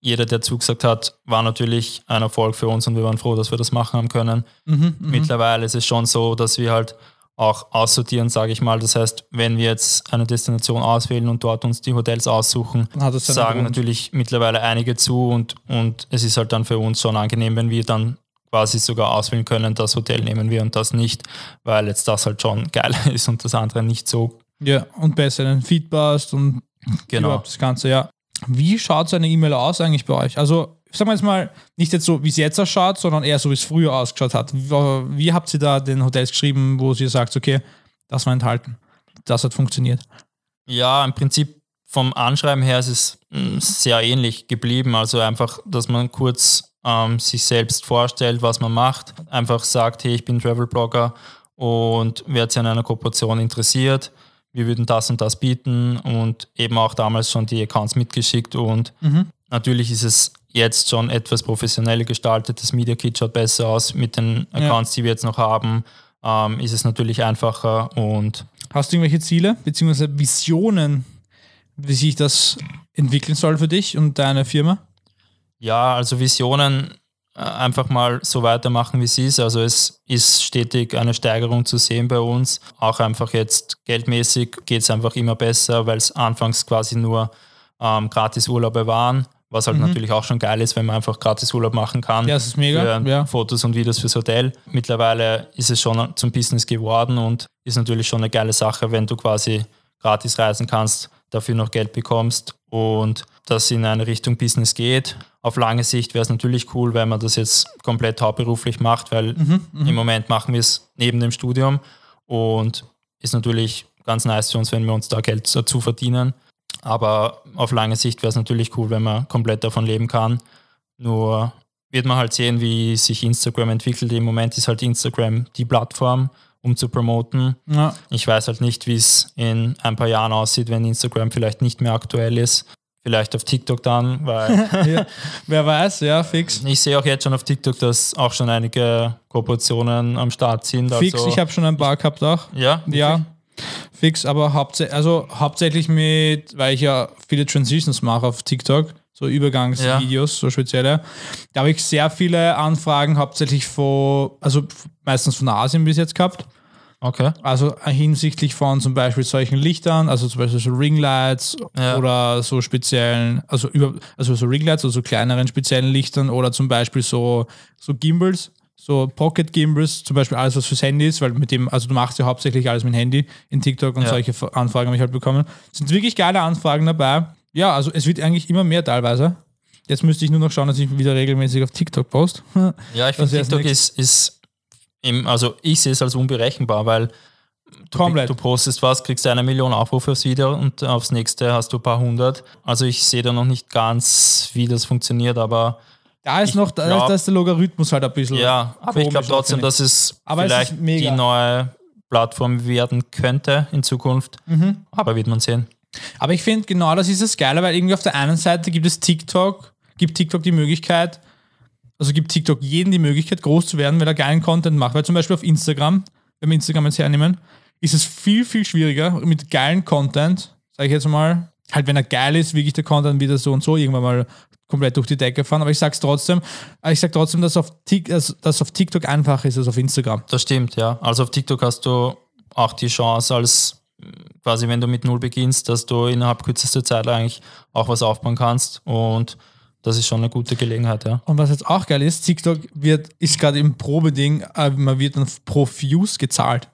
jeder, der zugesagt hat, war natürlich ein Erfolg für uns und wir waren froh, dass wir das machen haben können. Mhm, Mittlerweile ist es schon so, dass wir halt auch aussortieren, sage ich mal. Das heißt, wenn wir jetzt eine Destination auswählen und dort uns die Hotels aussuchen, sagen natürlich mittlerweile einige zu und, und es ist halt dann für uns schon angenehm, wenn wir dann quasi sogar auswählen können, das Hotel nehmen wir und das nicht, weil jetzt das halt schon geiler ist und das andere nicht so. Ja, und besseren Feedback und Genau. überhaupt das Ganze, ja. Wie schaut so eine E-Mail aus eigentlich bei euch? Also, sagen wir jetzt mal, nicht jetzt so, wie es jetzt ausschaut, sondern eher so, wie es früher ausgeschaut hat. Wie, habt ihr da den Hotels geschrieben, wo ihr sagt, okay, das war enthalten. Das hat funktioniert. Ja, im Prinzip vom Anschreiben her ist es mm, sehr ähnlich geblieben. Also einfach, dass man kurz ähm, sich selbst vorstellt, was man macht. Einfach sagt, hey, ich bin Travel-Blogger und wer sich an einer Kooperation interessiert, wir würden das und das bieten und eben auch damals schon die Accounts mitgeschickt und natürlich ist es jetzt schon etwas professioneller gestaltet. Das Media Kit schaut besser aus mit den Accounts, die wir jetzt noch haben. Ähm, ist es natürlich einfacher und Hast du irgendwelche Ziele bzw. Visionen, wie sich das entwickeln soll für dich und deine Firma? Ja, also Visionen einfach mal so weitermachen, wie es ist. Also es ist stetig eine Steigerung zu sehen bei uns. Auch einfach jetzt geldmäßig geht es einfach immer besser, weil es anfangs quasi nur ähm, Gratis-Urlaube waren. Was halt natürlich auch schon geil ist, wenn man einfach Gratis-Urlaub machen kann. Mhm. Ja, das ist mega, Für ja. Fotos und Videos fürs Hotel. Mittlerweile ist es schon zum Business geworden und ist natürlich schon eine geile Sache, wenn du quasi gratis reisen kannst, dafür noch Geld bekommst und das in eine Richtung Business geht. Auf lange Sicht wäre es natürlich cool, wenn man das jetzt komplett hauptberuflich macht, weil Mhm, im Moment machen wir es neben dem Studium und ist natürlich ganz nice für uns, wenn wir uns da Geld dazu verdienen. Aber auf lange Sicht wäre es natürlich cool, wenn man komplett davon leben kann. Nur wird man halt sehen, wie sich Instagram entwickelt. Im Moment ist halt Instagram die Plattform, um zu promoten. Ja. Ich weiß halt nicht, wie es in ein paar Jahren aussieht, wenn Instagram vielleicht nicht mehr aktuell ist. Vielleicht auf TikTok dann, weil ja. Wer weiß, ja, fix. ich sehe auch jetzt schon auf TikTok, dass auch schon einige Kooperationen am Start sind. Fix, also, ich habe schon ein paar gehabt auch. ja, Ja, fix, aber hauptsä also hauptsächlich mit, weil ich ja viele Transitions mache auf TikTok, so Übergangsvideos, so spezielle. Da habe ich sehr viele Anfragen, hauptsächlich von, also meistens von Asien bis jetzt gehabt. Okay. Also hinsichtlich von zum Beispiel solchen Lichtern, also zum Beispiel so Ringlights Ja. oder so speziellen, also über, also so Ringlights, also so kleineren speziellen Lichtern oder zum Beispiel so, so Gimbals, so Pocket Gimbals, zum Beispiel alles was fürs Handy ist, weil mit dem, also du machst ja hauptsächlich alles mit dem Handy in TikTok und Ja. solche Anfragen habe ich halt bekommen. Sind wirklich geile Anfragen dabei. Ja, also es wird eigentlich immer mehr teilweise. Jetzt müsste ich nur noch schauen, dass ich wieder regelmäßig auf TikTok post. Ja, ich finde TikTok ist, ist im, also ich sehe es als unberechenbar, weil du, Komplett. du postest was, kriegst eine Million Aufrufe aufs Video und aufs nächste hast du ein paar hundert. Also ich sehe da noch nicht ganz, wie das funktioniert, aber Da ist Ich noch, da, glaub- da ist der Logarithmus halt ein bisschen. ja, aber ich glaube trotzdem, dass es Aber es vielleicht ist mega. die neue Plattform werden könnte in Zukunft. Mhm. Aber wird man sehen. Aber ich finde, genau das ist das Geile, weil irgendwie auf der einen Seite gibt es TikTok, gibt TikTok die Möglichkeit, also gibt TikTok jedem die Möglichkeit, groß zu werden, weil er geilen Content macht. Weil zum Beispiel auf Instagram, wenn wir Instagram jetzt hernehmen, ist es viel, viel schwieriger mit geilen Content, sage ich jetzt mal, halt wenn er geil ist, wirklich der Content wieder so und so irgendwann mal komplett durch die Decke fahren. Aber ich sag's trotzdem, ich sag trotzdem, dass auf, dass, dass auf TikTok einfacher ist als auf Instagram. Das stimmt, ja. Also auf TikTok hast du auch die Chance, als quasi wenn du mit Null beginnst, dass du innerhalb kürzester Zeit eigentlich auch was aufbauen kannst. Und das ist schon eine gute Gelegenheit, ja. Und was jetzt auch geil ist, TikTok wird, ist gerade im Probeding, äh, man wird dann pro Views gezahlt.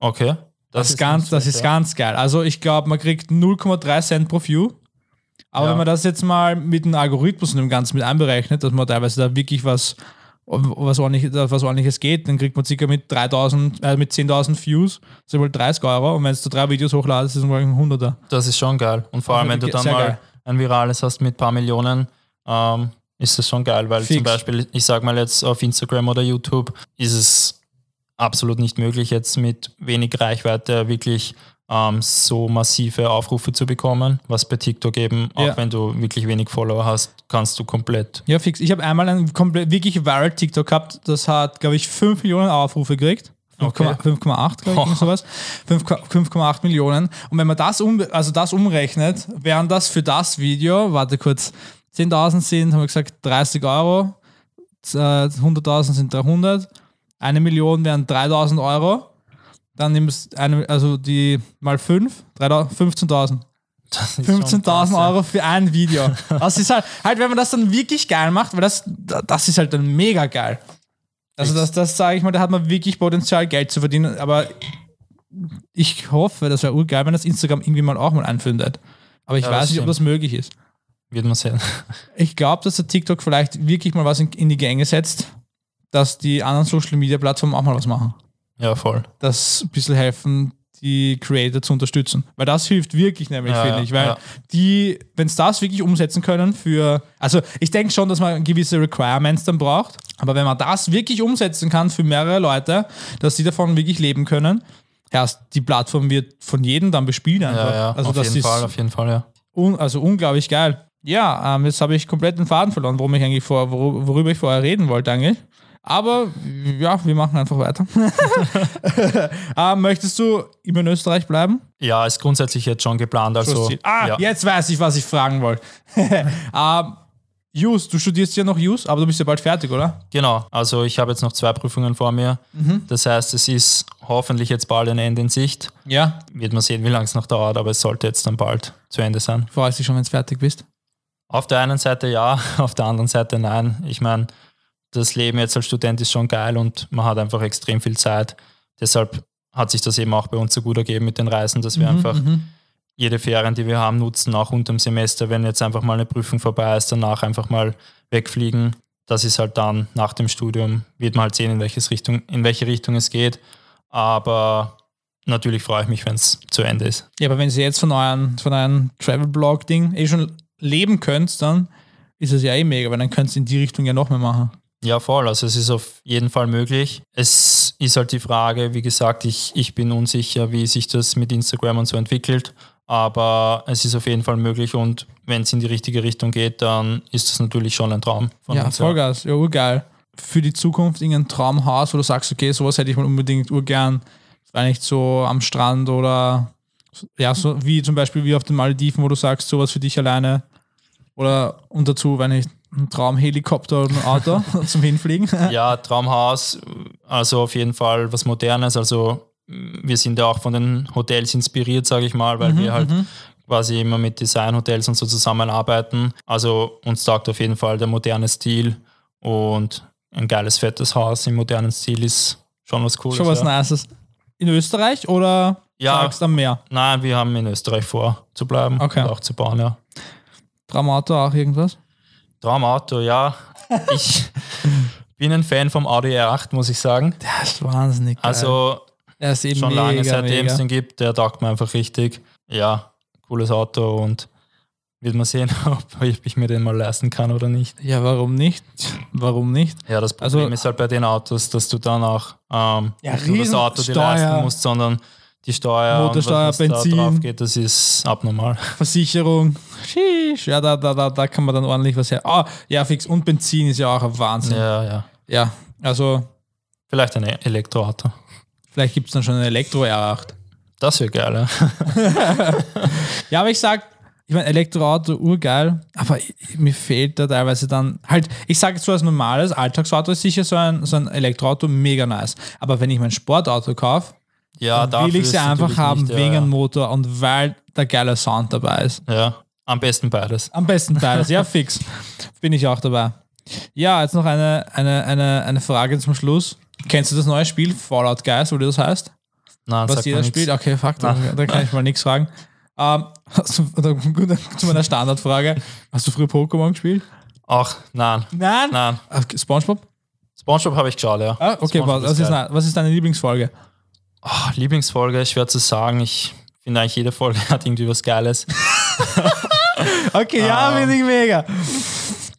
Okay. Das, ist ganz, das ist ja. ganz geil. Also ich glaube, man kriegt 0,3 Cent pro View. Aber Ja. wenn man das jetzt mal mit dem Algorithmus und dem Ganzen mit einberechnet, dass man teilweise da wirklich was, was, ordentlich, was ordentliches geht, dann kriegt man circa mit 3000, äh, mit 10.000 Views, das sind wohl 30 Euro. Und wenn du drei Videos hochladest, ist es wohl ein Hunderter. Das ist schon geil. Und vor allem, wenn du dann mal geil. ein virales hast mit ein paar Millionen, ähm, ist das schon geil, weil Fix. zum Beispiel, ich sag mal jetzt auf Instagram oder YouTube, ist es absolut nicht möglich, jetzt mit wenig Reichweite wirklich ähm, so massive Aufrufe zu bekommen, was bei TikTok eben, auch Ja. wenn du wirklich wenig Follower hast, kannst du komplett. Ja, fix. Ich habe einmal ein komplett wirklich viral TikTok gehabt, das hat, glaube ich, 5 Millionen Aufrufe gekriegt. 5,8, Okay. 5,8, glaube ich, sowas. 5 5,8 Millionen. Und wenn man das, um, also das umrechnet, wären das für das Video, warte kurz, 10.000 sind, haben wir gesagt, 30 Euro, äh, 100.000 sind 300, eine Million wären 3.000 Euro, dann nimmst eine, also die mal 5, 15.000. Das ist schon krass, 15.000 ja. Euro für ein Video. Das ist halt, halt, wenn man das dann wirklich geil macht, weil das, das ist halt dann mega geil. Also das, das sage ich mal, da hat man wirklich Potenzial, Geld zu verdienen, aber ich hoffe, das wäre urgeil, wenn das Instagram irgendwie mal auch mal einfindet. Aber ich Ja, weiß nicht, ob stimmt. das möglich ist. Wird man sehen. Ich glaube, dass der TikTok vielleicht wirklich mal was in, in die Gänge setzt, dass die anderen Social Media Plattformen auch mal was machen. Ja, voll. Das ein bisschen helfen, die Creator zu unterstützen. Weil das hilft wirklich nämlich, Ja, finde ich. Weil ja. die, wenn es das wirklich umsetzen können für, also ich denke schon, dass man gewisse Requirements dann braucht, aber wenn man das wirklich umsetzen kann für mehrere Leute, dass sie davon wirklich leben können, erst die Plattform wird von jedem dann bespielt einfach. Ja, ja, also auf das jeden ist Fall, auf jeden Fall, ja. un, also unglaublich geil. Ja, ähm, jetzt habe ich komplett den Faden verloren, worum ich eigentlich vor, wor- worüber ich vorher reden wollte eigentlich. Aber ja, wir machen einfach weiter. ähm, möchtest du immer in Österreich bleiben? Ja, ist grundsätzlich jetzt schon geplant. Also, ah, ja. jetzt weiß ich, was ich fragen wollte. ähm, Jus, du studierst ja noch Jus, aber du bist ja bald fertig, oder? Genau, also ich habe jetzt noch zwei Prüfungen vor mir. Mhm. Das heißt, es ist hoffentlich jetzt bald ein Ende in Sicht. Ja. Wird man sehen, wie lange es noch dauert, aber es sollte jetzt dann bald zu Ende sein. Freust dich schon, wenn du fertig bist? Auf der einen Seite ja, auf der anderen Seite nein. Ich meine, das Leben jetzt als Student ist schon geil und man hat einfach extrem viel Zeit. Deshalb hat sich das eben auch bei uns so gut ergeben mit den Reisen, dass wir Mhm, einfach jede Ferien, die wir haben, nutzen, auch unter dem Semester, wenn jetzt einfach mal eine Prüfung vorbei ist, danach einfach mal wegfliegen. Das ist halt dann nach dem Studium, wird man halt sehen, in, welches Richtung, in welche Richtung es geht. Aber natürlich freue ich mich, wenn es zu Ende ist. Ja, aber wenn ihr jetzt von euren, von eurem Travel-Blog-Ding eh schon leben könnt, dann ist es ja eh mega, weil dann könnt ihr in die Richtung ja noch mehr machen. Ja, voll. Also es ist auf jeden Fall möglich. Es ist halt die Frage, wie gesagt, ich, ich bin unsicher, wie sich das mit Instagram und so entwickelt. Aber es ist auf jeden Fall möglich und wenn es in die richtige Richtung geht, dann ist das natürlich schon ein Traum von Ja, uns. Vollgas, ja, urgeil. Für die Zukunft irgendein Traumhaus, wo du sagst, okay, sowas hätte ich mal unbedingt urgern, vielleicht so am Strand oder ja, so wie zum Beispiel wie auf den Malediven, wo du sagst, sowas für dich alleine. Oder und dazu, wenn ich ein Traumhelikopter oder ein Auto zum Hinfliegen. Ja, Traumhaus, also auf jeden Fall was Modernes. Also wir sind ja auch von den Hotels inspiriert, sage ich mal, weil wir halt quasi immer mit Designhotels und so zusammenarbeiten. Also uns taugt auf jeden Fall der moderne Stil und ein geiles, fettes Haus im modernen Stil ist schon was Cooles. Schon was ja. Nices. In Österreich oder Ja. sagst am Meer? Nein, wir haben in Österreich vor zu bleiben Okay. und auch zu bauen, ja. Traumauto auch irgendwas? Traumauto, ja. Ich bin ein Fan vom Audi R8, muss ich sagen. Das ist wahnsinnig geil. Also er ist eben schon mega, lange, seitdem es den gibt, der taugt mir einfach richtig. Ja, cooles Auto und wird man sehen, ob ich mir den mal leisten kann oder nicht. Ja, warum nicht? Warum nicht? Ja, das Problem Also- ist halt bei den Autos, dass du dann auch ähm, Ja, nicht nur das Auto dir leisten musst, sondern die Steuer Motorsteuer, was, Benzin. da drauf geht, das ist abnormal. Versicherung. Sheesh. Ja, da, da, da, da kann man dann ordentlich was her. Ah, ja, fix. Und Benzin ist ja auch ein Wahnsinn. Ja, Ja, ja. also Vielleicht ein Elektroauto. vielleicht gibt es dann schon ein Elektro R8. Das wäre geil, ja. Ja, aber ich sag, ich meine, Elektroauto urgeil, aber mir fehlt da teilweise dann halt, ich sage so als normales Alltagsauto ist sicher so ein, so ein Elektroauto mega nice. Aber wenn ich mein Sportauto kaufe, Ja, dann will ich sie einfach haben nicht, wegen ja, dem Motor und weil der geile Sound dabei ist. Ja, am besten beides. Am besten beides, ja, fix. Bin ich auch dabei. Ja, jetzt noch eine, eine, eine, eine Frage zum Schluss. Kennst du das neue Spiel Fallout Guys, wo das heißt? Nein, Was jeder spielt? Okay, fuck, da, da kann ich mal nichts fragen. Ähm, du, oder, zu meiner Standardfrage. Hast du früher Pokémon gespielt? Ach, nein, Nein. nein. Spongebob? Spongebob habe ich geschaut, ja. Ah, okay, was, ist, was ist deine Lieblingsfolge? Ah, Lieblingsfolge, schwer zu sagen. Ich finde eigentlich jede Folge hat irgendwie was Geiles. Okay, ja, bin ich mega.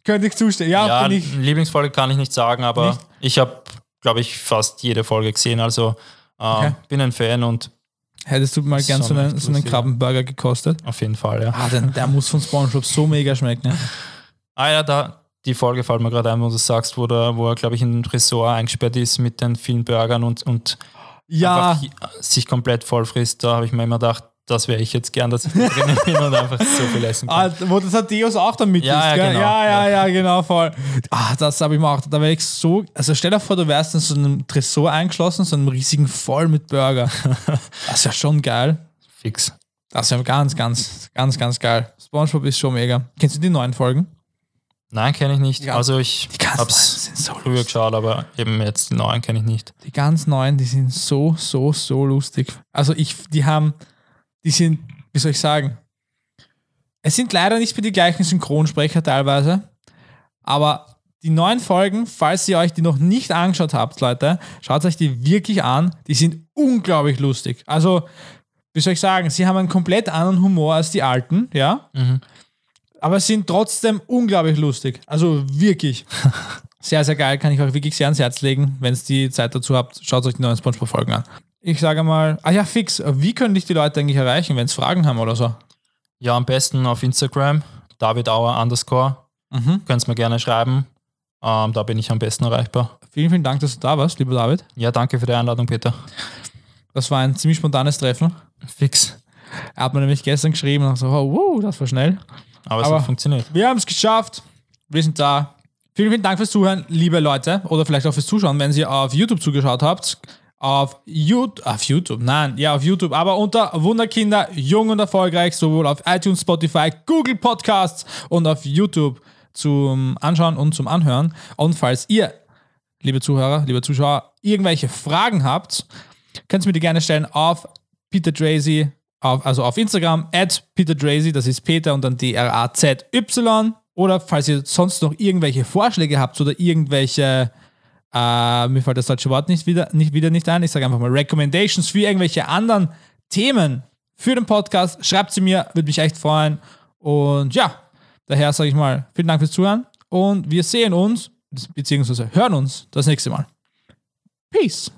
Könnte ich zustimmen. Ja, ja, ich. Lieblingsfolge kann ich nicht sagen, aber Nicht? ich habe, glaube ich, fast jede Folge gesehen. Also ähm, Okay. bin ein Fan und Hättest du mal gern so einen, so einen. Krabbenburger gekostet? auf jeden Fall, ja. Ah, denn, der muss von Spongebob so mega schmecken. Ne? Ah ja, da, die Folge fällt mir gerade ein, wo du sagst, wo, der, wo er, glaube ich, in den Tresor eingesperrt ist mit den vielen Burgern und, und Ja, sich komplett voll frisst. Da habe ich mir immer gedacht, das wäre ich jetzt gern, dass ich da drinnen bin und einfach so viel essen kann. Ah, wo das Adeus auch dann mit Ja, ist, ja, gell? genau. ja, ja, ja, genau, voll. Ah, das habe ich mir auch, da wäre ich so, also stell dir vor, du wärst in so einem Tresor eingeschlossen, so einem riesigen voll mit Burger. Das ist ja schon geil. Fix. Das ist ja ganz, ganz, ganz, ganz geil. Spongebob ist schon mega. Kennst du die neuen Folgen? Nein, kenne ich nicht. ganz- also ich die habe es so früher lustig. geschaut, aber eben jetzt die neuen kenne ich nicht. Die ganz neuen, die sind so, so, so lustig. Also ich, die haben, die sind, wie soll ich sagen, es sind leider nicht mehr die gleichen Synchronsprecher teilweise, aber die neuen Folgen, falls ihr euch die noch nicht angeschaut habt, Leute, schaut euch die wirklich an. Die sind unglaublich lustig. Also, wie soll ich sagen, sie haben einen komplett anderen Humor als die alten, ja, aber sind trotzdem unglaublich lustig. Also wirklich. Sehr, sehr geil, kann ich euch wirklich sehr ans Herz legen. Wenn ihr die Zeit dazu habt, schaut euch die neuen Spongebob-Folgen an. Ich sage mal, ah ja, fix, wie können dich die Leute eigentlich erreichen, wenn sie Fragen haben oder so? Ja, am besten auf Instagram, David Auer underscore. Mhm. Könnt mir gerne schreiben. Ähm, da bin ich am besten erreichbar. Vielen, vielen Dank, dass du da warst, lieber David. Ja, danke für die Einladung, Peter. Das war ein ziemlich spontanes Treffen. Fix. Er hat mir nämlich gestern geschrieben und so, oh, wow, das war schnell. Aber, es Aber- hat funktioniert. Wir haben es geschafft. Wir sind da. Vielen, vielen Dank fürs Zuhören, liebe Leute. Oder vielleicht auch fürs Zuschauen, wenn ihr auf YouTube zugeschaut habt. Auf YouTube, auf YouTube, nein, ja, auf YouTube, aber unter Wunderkinder, jung und erfolgreich, sowohl auf iTunes, Spotify, Google Podcasts und auf YouTube zum Anschauen und zum Anhören. Und falls ihr, liebe Zuhörer, liebe Zuschauer, irgendwelche Fragen habt, könnt ihr mir die gerne stellen auf Peter Drazy, auf, also auf Instagram, at Peter Drazy, das ist Peter und dann D-R-A-Z-Y. Oder falls ihr sonst noch irgendwelche Vorschläge habt oder irgendwelche, äh, mir fällt das deutsche Wort nicht wieder nicht, wieder nicht ein, ich sage einfach mal Recommendations für irgendwelche anderen Themen für den Podcast, schreibt sie mir, würde mich echt freuen. Und ja, daher sage ich mal, vielen Dank fürs Zuhören und wir sehen uns, beziehungsweise hören uns das nächste Mal. Peace.